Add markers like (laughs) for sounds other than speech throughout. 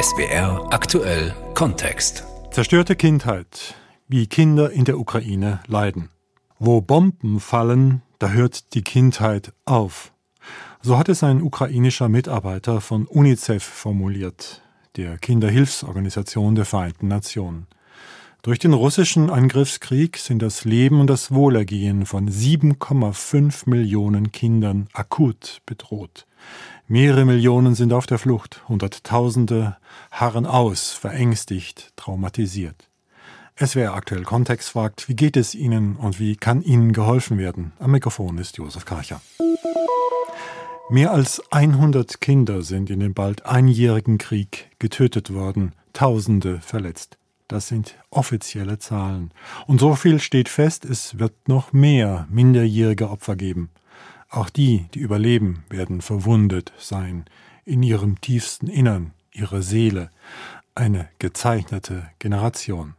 SWR aktuell Kontext. Zerstörte Kindheit, wie Kinder in der Ukraine leiden. Wo Bomben fallen, da hört die Kindheit auf. So hat es ein ukrainischer Mitarbeiter von UNICEF formuliert, der Kinderhilfsorganisation der Vereinten Nationen. Durch den russischen Angriffskrieg sind das Leben und das Wohlergehen von 7,5 Millionen Kindern akut bedroht. Mehrere Millionen sind auf der Flucht, Hunderttausende harren aus, verängstigt, traumatisiert. Es wäre aktuell Kontext fragt, wie geht es Ihnen und wie kann Ihnen geholfen werden? Am Mikrofon ist Josef Karcher. Mehr als 100 Kinder sind in dem bald einjährigen Krieg getötet worden, Tausende verletzt. Das sind offizielle Zahlen. Und so viel steht fest, es wird noch mehr minderjährige Opfer geben. Auch die, die überleben, werden verwundet sein, in ihrem tiefsten Innern, ihrer Seele. Eine gezeichnete Generation.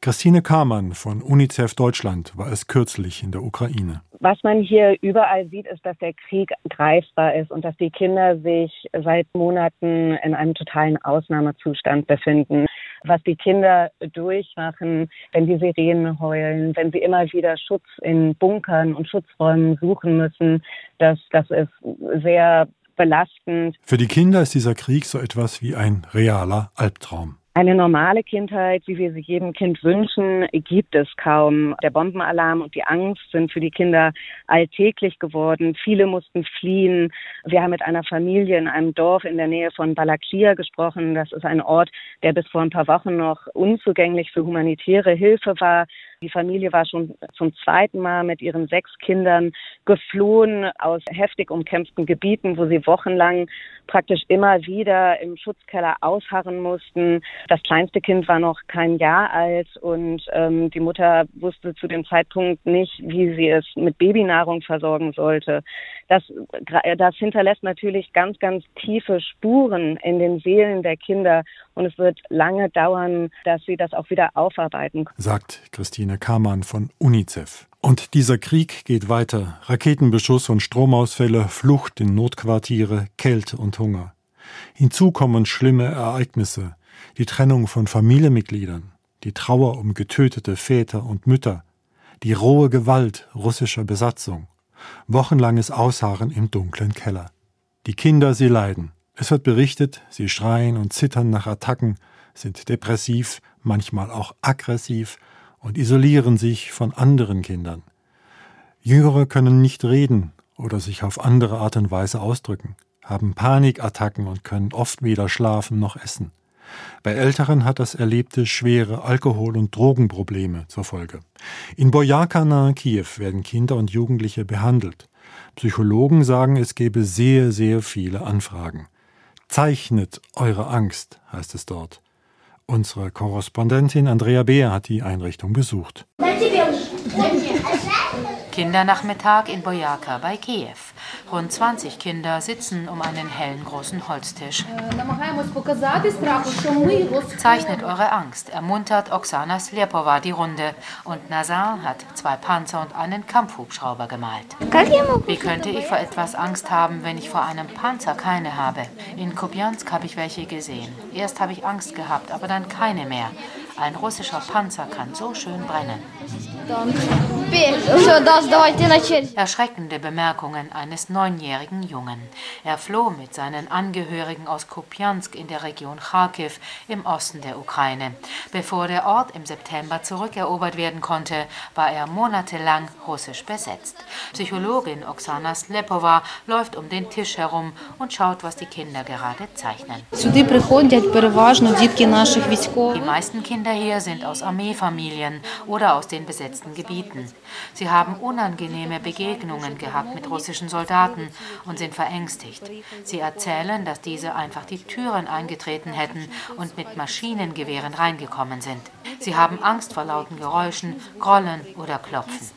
Christine Kamann von UNICEF Deutschland war es kürzlich in der Ukraine. Was man hier überall sieht, ist, dass der Krieg greifbar ist und dass die Kinder sich seit Monaten in einem totalen Ausnahmezustand befinden. Was die Kinder durchmachen, wenn die Sirenen heulen, wenn sie immer wieder Schutz in Bunkern und Schutzräumen suchen müssen, das, das ist sehr belastend. Für die Kinder ist dieser Krieg so etwas wie ein realer Albtraum. Eine normale Kindheit, wie wir sie jedem Kind wünschen, gibt es kaum. Der Bombenalarm und die Angst sind für die Kinder alltäglich geworden. Viele mussten fliehen. Wir haben mit einer Familie in einem Dorf in der Nähe von Balaklia gesprochen. Das ist ein Ort, der bis vor ein paar Wochen noch unzugänglich für humanitäre Hilfe war. Die Familie war schon zum zweiten Mal mit ihren sechs Kindern geflohen aus heftig umkämpften Gebieten, wo sie wochenlang praktisch immer wieder im Schutzkeller ausharren mussten. Das kleinste Kind war noch kein Jahr alt und ähm, die Mutter wusste zu dem Zeitpunkt nicht, wie sie es mit Babynahrung versorgen sollte. Das, das hinterlässt natürlich ganz, ganz tiefe Spuren in den Seelen der Kinder und es wird lange dauern, dass sie das auch wieder aufarbeiten. Sagt Christine Kamann von UNICEF. Und dieser Krieg geht weiter. Raketenbeschuss und Stromausfälle, Flucht in Notquartiere, Kälte und Hunger. Hinzu kommen schlimme Ereignisse, die Trennung von Familienmitgliedern, die Trauer um getötete Väter und Mütter, die rohe Gewalt russischer Besatzung, wochenlanges Ausharren im dunklen Keller. Die Kinder, sie leiden. Es wird berichtet, sie schreien und zittern nach Attacken, sind depressiv, manchmal auch aggressiv und isolieren sich von anderen Kindern. Jüngere können nicht reden oder sich auf andere Art und Weise ausdrücken, haben Panikattacken und können oft weder schlafen noch essen. Bei Älteren hat das Erlebte schwere Alkohol- und Drogenprobleme zur Folge. In Boyaka nahe Kiew werden Kinder und Jugendliche behandelt. Psychologen sagen, es gebe sehr, sehr viele Anfragen. Zeichnet eure Angst, heißt es dort. Unsere Korrespondentin Andrea Beer hat die Einrichtung besucht. Kindernachmittag in Boyaka bei Kiew. Rund 20 Kinder sitzen um einen hellen großen Holztisch. Zeichnet eure Angst, ermuntert Oksana Slepova die Runde. Und Nazar hat zwei Panzer und einen Kampfhubschrauber gemalt. Wie könnte ich vor etwas Angst haben, wenn ich vor einem Panzer keine habe? In Kupiansk habe ich welche gesehen. Erst habe ich Angst gehabt, aber dann keine mehr. Ein russischer Panzer kann so schön brennen. Erschreckende Bemerkungen eines neunjährigen Jungen. Er floh mit seinen Angehörigen aus Kupiansk in der Region Kharkiv im Osten der Ukraine. Bevor der Ort im September zurückerobert werden konnte, war er monatelang russisch besetzt. Psychologin Oksana Slepova läuft um den Tisch herum und schaut, was die Kinder gerade zeichnen. Die meisten Kinder Kinder hier sind aus Armeefamilien oder aus den besetzten Gebieten. Sie haben unangenehme Begegnungen gehabt mit russischen Soldaten und sind verängstigt. Sie erzählen, dass diese einfach die Türen eingetreten hätten und mit Maschinengewehren reingekommen sind. Sie haben Angst vor lauten Geräuschen, Grollen oder Klopfen.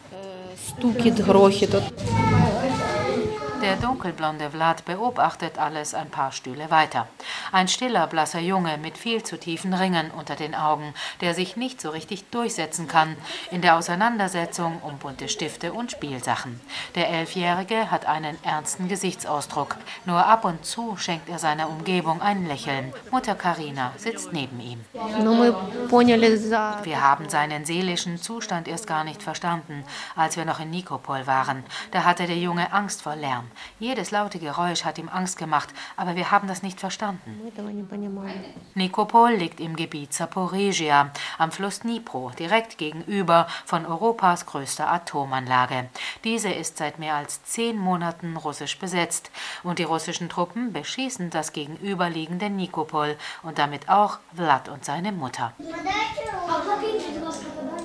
Der dunkelblonde Vlad beobachtet alles ein paar Stühle weiter. Ein stiller, blasser Junge mit viel zu tiefen Ringen unter den Augen, der sich nicht so richtig durchsetzen kann in der Auseinandersetzung um bunte Stifte und Spielsachen. Der Elfjährige hat einen ernsten Gesichtsausdruck. Nur ab und zu schenkt er seiner Umgebung ein Lächeln. Mutter Karina sitzt neben ihm. Wir haben seinen seelischen Zustand erst gar nicht verstanden, als wir noch in Nikopol waren. Da hatte der Junge Angst vor Lärm. Jedes laute Geräusch hat ihm Angst gemacht, aber wir haben das nicht verstanden. Nikopol liegt im Gebiet Zaporizhia, am Fluss Dnipro, direkt gegenüber von Europas größter Atomanlage. Diese ist seit mehr als zehn Monaten russisch besetzt und die russischen Truppen beschießen das gegenüberliegende Nikopol und damit auch Vlad und seine Mutter.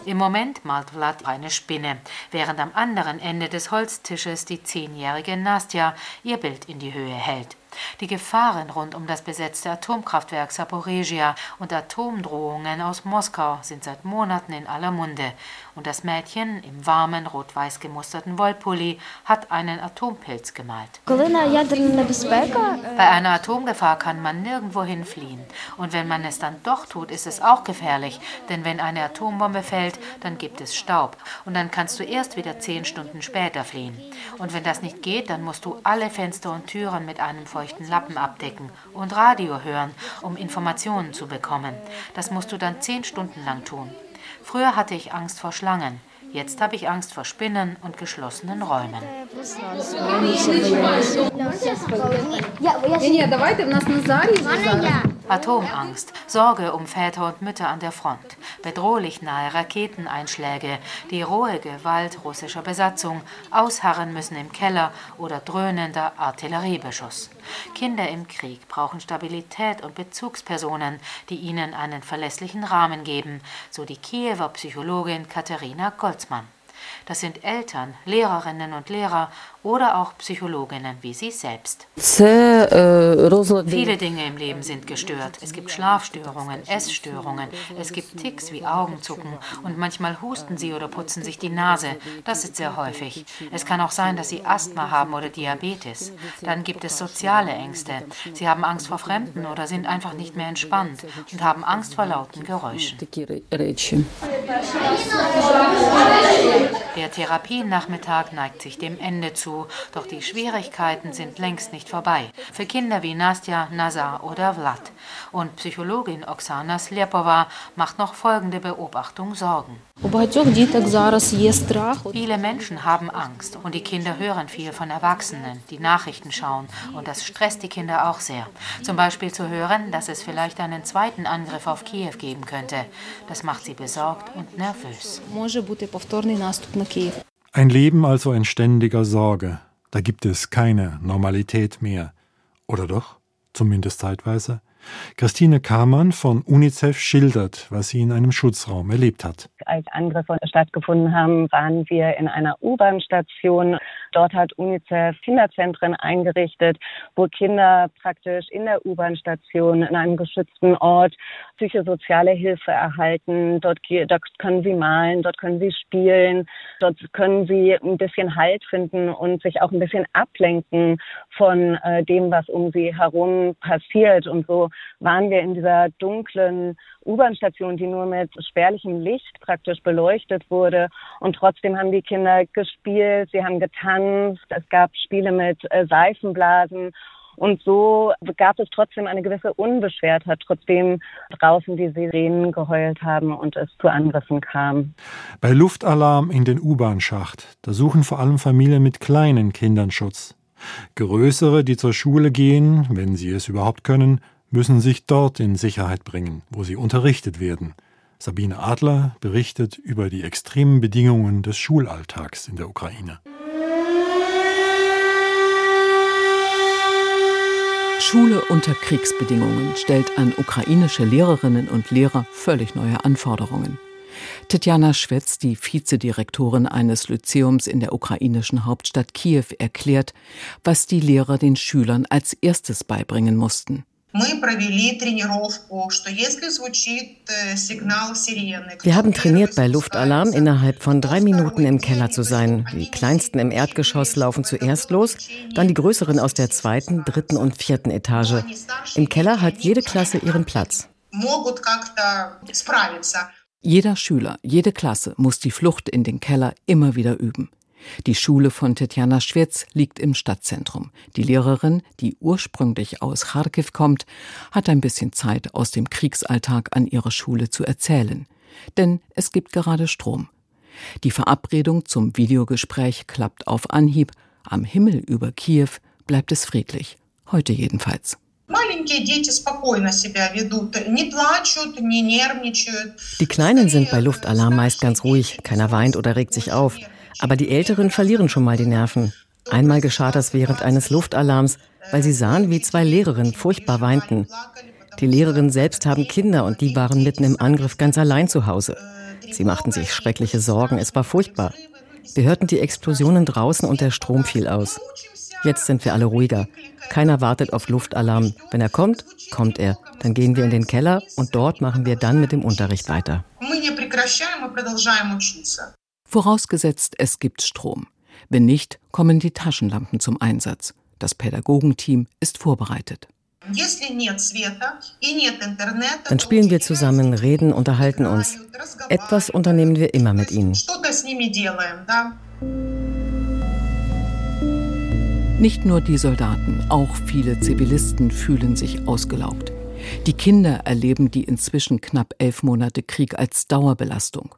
Im Moment malt Vlad eine Spinne, während am anderen Ende des Holztisches die zehnjährige Nastja ihr Bild in die Höhe hält. Die Gefahren rund um das besetzte Atomkraftwerk Saporizhia und Atomdrohungen aus Moskau sind seit Monaten in aller Munde. Und das Mädchen im warmen, rot-weiß gemusterten Wollpulli hat einen Atompilz gemalt. Bei einer Atomgefahr kann man nirgendwohin fliehen. Und wenn man es dann doch tut, ist es auch gefährlich. Denn wenn eine Atombombe fällt, dann gibt es Staub. Und dann kannst du erst wieder zehn Stunden später fliehen. Und wenn das nicht geht, dann musst du alle Fenster und Türen mit einem feuchten Lappen abdecken und Radio hören, um Informationen zu bekommen. Das musst du dann zehn Stunden lang tun. Früher hatte ich Angst vor Schlangen. Jetzt habe ich Angst vor Spinnen und geschlossenen Räumen. Atomangst, Sorge um Väter und Mütter an der Front, bedrohlich nahe Raketeneinschläge, die rohe Gewalt russischer Besatzung, ausharren müssen im Keller oder dröhnender Artilleriebeschuss. Kinder im Krieg brauchen Stabilität und Bezugspersonen, die ihnen einen verlässlichen Rahmen geben, so die Kiewer Psychologin Katharina Golzmann. Das sind Eltern, Lehrerinnen und Lehrer oder auch Psychologinnen wie Sie selbst. Viele Dinge im Leben sind gestört. Es gibt Schlafstörungen, Essstörungen, es gibt Ticks wie Augenzucken und manchmal husten Sie oder putzen sich die Nase. Das ist sehr häufig. Es kann auch sein, dass Sie Asthma haben oder Diabetes. Dann gibt es soziale Ängste. Sie haben Angst vor Fremden oder sind einfach nicht mehr entspannt und haben Angst vor lauten Geräuschen. Der Therapienachmittag neigt sich dem Ende zu, doch die Schwierigkeiten sind längst nicht vorbei. Für Kinder wie Nastja, Nazar oder Vlad. Und Psychologin Oksana Slepova macht noch folgende Beobachtung Sorgen. Viele Menschen haben Angst und die Kinder hören viel von Erwachsenen, die Nachrichten schauen und das stresst die Kinder auch sehr. Zum Beispiel zu hören, dass es vielleicht einen zweiten Angriff auf Kiew geben könnte. Das macht sie besorgt und nervös. Ein Leben also in ständiger Sorge. Da gibt es keine Normalität mehr. Oder doch? Zumindest zeitweise. Christine Kamann von UNICEF schildert, was sie in einem Schutzraum erlebt hat. Als Angriffe stattgefunden haben, waren wir in einer U-Bahn-Station. Dort hat UNICEF Kinderzentren eingerichtet, wo Kinder praktisch in der U-Bahn-Station in einem geschützten Ort psychosoziale Hilfe erhalten. Dort, dort können sie malen, dort können sie spielen, dort können sie ein bisschen Halt finden und sich auch ein bisschen ablenken von äh, dem, was um sie herum passiert. Und so waren wir in dieser dunklen U-Bahn-Station, die nur mit spärlichem Licht praktisch beleuchtet wurde. Und trotzdem haben die Kinder gespielt, sie haben getanzt, es gab Spiele mit äh, Seifenblasen. Und so gab es trotzdem eine gewisse Unbeschwertheit, trotzdem draußen die Sirenen geheult haben und es zu Angriffen kam. Bei Luftalarm in den U-Bahn-Schacht, da suchen vor allem Familien mit kleinen Kindern Schutz. Größere, die zur Schule gehen, wenn sie es überhaupt können, müssen sich dort in Sicherheit bringen, wo sie unterrichtet werden. Sabine Adler berichtet über die extremen Bedingungen des Schulalltags in der Ukraine. Schule unter Kriegsbedingungen stellt an ukrainische Lehrerinnen und Lehrer völlig neue Anforderungen. Tetjana Schwetz, die Vizedirektorin eines Lyzeums in der ukrainischen Hauptstadt Kiew, erklärt, was die Lehrer den Schülern als erstes beibringen mussten. Wir haben trainiert, bei Luftalarm innerhalb von drei Minuten im Keller zu sein. Die kleinsten im Erdgeschoss laufen zuerst los, dann die größeren aus der zweiten, dritten und vierten Etage. Im Keller hat jede Klasse ihren (laughs) Platz. Jeder Schüler, jede Klasse muss die Flucht in den Keller immer wieder üben. Die Schule von Tetjana Schwitz liegt im Stadtzentrum. Die Lehrerin, die ursprünglich aus Kharkiv kommt, hat ein bisschen Zeit, aus dem Kriegsalltag an ihrer Schule zu erzählen. Denn es gibt gerade Strom. Die Verabredung zum Videogespräch klappt auf Anhieb. Am Himmel über Kiew bleibt es friedlich. Heute jedenfalls. Die Kleinen sind bei Luftalarm meist ganz ruhig, keiner weint oder regt sich auf. Aber die Älteren verlieren schon mal die Nerven. Einmal geschah das während eines Luftalarms, weil sie sahen, wie zwei Lehrerinnen furchtbar weinten. Die Lehrerinnen selbst haben Kinder und die waren mitten im Angriff ganz allein zu Hause. Sie machten sich schreckliche Sorgen, es war furchtbar. Wir hörten die Explosionen draußen und der Strom fiel aus. Jetzt sind wir alle ruhiger. Keiner wartet auf Luftalarm. Wenn er kommt, kommt er. Dann gehen wir in den Keller und dort machen wir dann mit dem Unterricht weiter. Vorausgesetzt, es gibt Strom. Wenn nicht, kommen die Taschenlampen zum Einsatz. Das Pädagogenteam ist vorbereitet. Dann spielen wir zusammen, reden, unterhalten uns. Etwas unternehmen wir immer mit ihnen. Nicht nur die Soldaten, auch viele Zivilisten fühlen sich ausgelaugt. Die Kinder erleben die inzwischen knapp elf Monate Krieg als Dauerbelastung.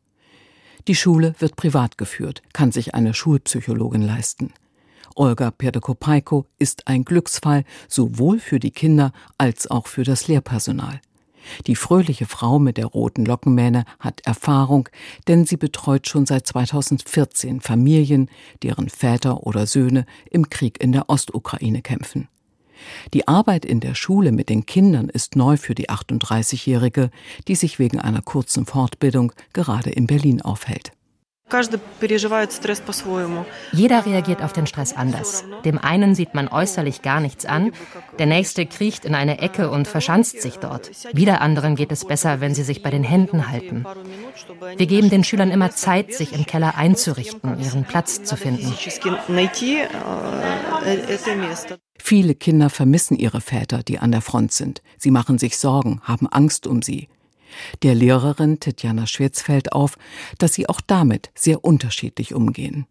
Die Schule wird privat geführt, kann sich eine Schulpsychologin leisten. Olga Perdekopaiko ist ein Glücksfall sowohl für die Kinder als auch für das Lehrpersonal. Die fröhliche Frau mit der roten Lockenmähne hat Erfahrung, denn sie betreut schon seit 2014 Familien, deren Väter oder Söhne im Krieg in der Ostukraine kämpfen. Die Arbeit in der Schule mit den Kindern ist neu für die 38-Jährige, die sich wegen einer kurzen Fortbildung gerade in Berlin aufhält. Jeder reagiert auf den Stress anders. Dem einen sieht man äußerlich gar nichts an, der nächste kriecht in eine Ecke und verschanzt sich dort. Wieder anderen geht es besser, wenn sie sich bei den Händen halten. Wir geben den Schülern immer Zeit, sich im Keller einzurichten, ihren Platz zu finden. Viele Kinder vermissen ihre Väter, die an der Front sind. Sie machen sich Sorgen, haben Angst um sie. Der Lehrerin Tetjana Schwitz fällt auf, dass sie auch damit sehr unterschiedlich umgehen.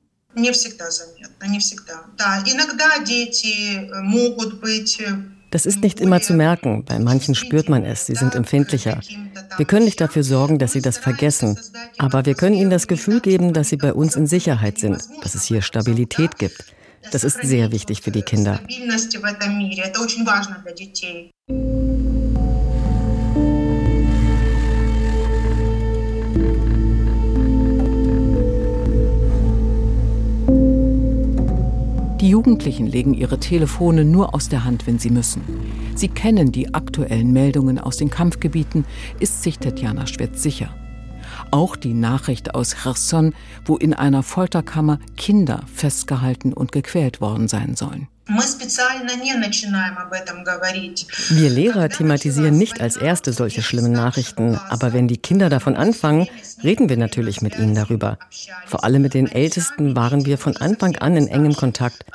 Das ist nicht immer zu merken. Bei manchen spürt man es, sie sind empfindlicher. Wir können nicht dafür sorgen, dass sie das vergessen. Aber wir können ihnen das Gefühl geben, dass sie bei uns in Sicherheit sind, dass es hier Stabilität gibt. Das ist sehr wichtig für die Kinder. Jugendlichen legen ihre Telefone nur aus der Hand, wenn sie müssen. Sie kennen die aktuellen Meldungen aus den Kampfgebieten, ist sich Tetjana Schwetz sicher. Auch die Nachricht aus Cherson, wo in einer Folterkammer Kinder festgehalten und gequält worden sein sollen. Wir Lehrer thematisieren nicht als Erste solche schlimmen Nachrichten, aber wenn die Kinder davon anfangen, reden wir natürlich mit ihnen darüber. Vor allem mit den Ältesten waren wir von Anfang an in engem Kontakt.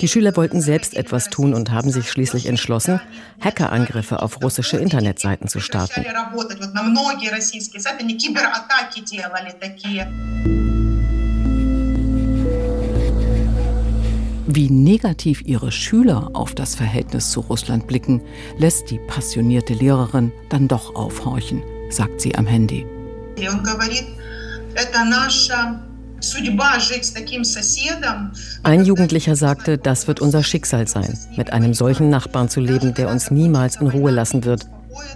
Die Schüler wollten selbst etwas tun und haben sich schließlich entschlossen, Hackerangriffe auf russische Internetseiten zu starten. Wie negativ ihre Schüler auf das Verhältnis zu Russland blicken, lässt die passionierte Lehrerin dann doch aufhorchen, sagt sie am Handy. Ein Jugendlicher sagte, das wird unser Schicksal sein, mit einem solchen Nachbarn zu leben, der uns niemals in Ruhe lassen wird,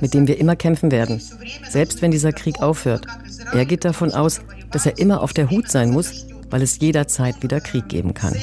mit dem wir immer kämpfen werden, selbst wenn dieser Krieg aufhört. Er geht davon aus, dass er immer auf der Hut sein muss, weil es jederzeit wieder Krieg geben kann.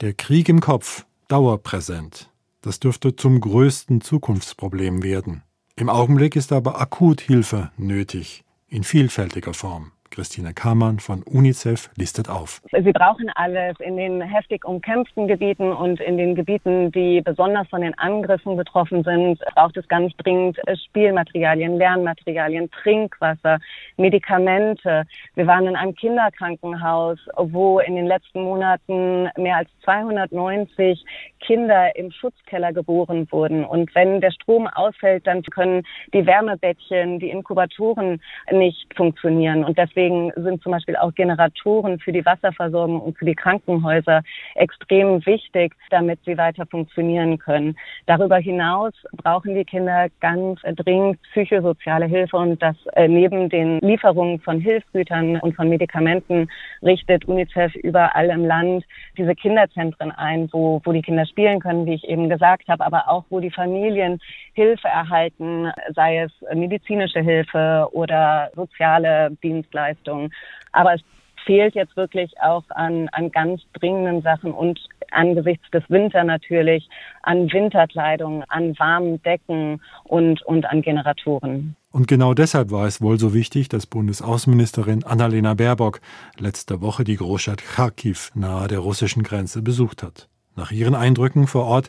Der Krieg im Kopf, dauerpräsent. Das dürfte zum größten Zukunftsproblem werden. Im Augenblick ist aber akut Hilfe nötig, in vielfältiger Form. Christine Kamann von UNICEF listet auf. Sie brauchen alles in den heftig umkämpften Gebieten und in den Gebieten, die besonders von den Angriffen betroffen sind, braucht es ganz dringend Spielmaterialien, Lernmaterialien, Trinkwasser, Medikamente. Wir waren in einem Kinderkrankenhaus, wo in den letzten Monaten mehr als 290 Kinder im Schutzkeller geboren wurden. Und wenn der Strom ausfällt, dann können die Wärmebettchen, die Inkubatoren nicht funktionieren. Und deswegen Deswegen sind zum Beispiel auch Generatoren für die Wasserversorgung und für die Krankenhäuser extrem wichtig, damit sie weiter funktionieren können. Darüber hinaus brauchen die Kinder ganz dringend psychosoziale Hilfe und das äh, neben den Lieferungen von Hilfsgütern und von Medikamenten richtet UNICEF überall im Land diese Kinderzentren ein, wo, wo die Kinder spielen können, wie ich eben gesagt habe, aber auch wo die Familien Hilfe erhalten, sei es medizinische Hilfe oder soziale Dienstleistungen. Dienstleistungen. Aber es fehlt jetzt wirklich auch an, an ganz dringenden Sachen und angesichts des Winter natürlich an Winterkleidung, an warmen Decken und, und an Generatoren. Und genau deshalb war es wohl so wichtig, dass Bundesaußenministerin Annalena Baerbock letzte Woche die Großstadt Kharkiv nahe der russischen Grenze besucht hat. Nach ihren Eindrücken vor Ort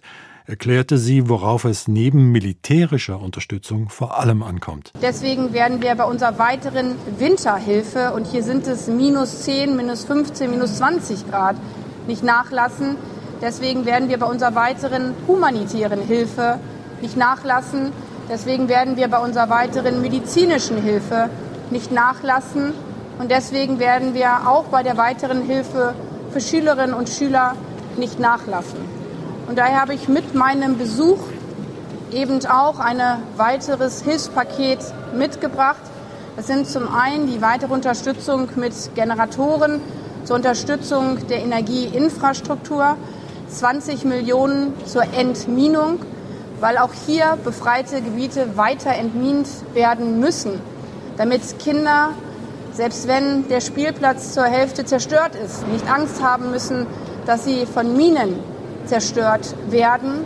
erklärte sie, worauf es neben militärischer Unterstützung vor allem ankommt. Deswegen werden wir bei unserer weiteren Winterhilfe, und hier sind es minus 10, minus 15, minus 20 Grad, nicht nachlassen. Deswegen werden wir bei unserer weiteren humanitären Hilfe nicht nachlassen. Deswegen werden wir bei unserer weiteren medizinischen Hilfe nicht nachlassen. Und deswegen werden wir auch bei der weiteren Hilfe für Schülerinnen und Schüler nicht nachlassen. Und daher habe ich mit meinem Besuch eben auch ein weiteres Hilfspaket mitgebracht. Das sind zum einen die weitere Unterstützung mit Generatoren zur Unterstützung der Energieinfrastruktur, 20 Millionen zur Entminung, weil auch hier befreite Gebiete weiter entmint werden müssen, damit Kinder, selbst wenn der Spielplatz zur Hälfte zerstört ist, nicht Angst haben müssen, dass sie von Minen zerstört werden.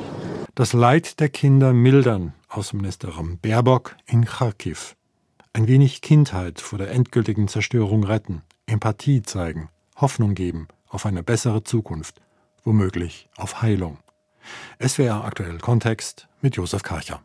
Das Leid der Kinder mildern, Außenministerin Baerbock in Kharkiv. Ein wenig Kindheit vor der endgültigen Zerstörung retten, Empathie zeigen, Hoffnung geben auf eine bessere Zukunft, womöglich auf Heilung. SWR aktuell Kontext mit Josef Karcher.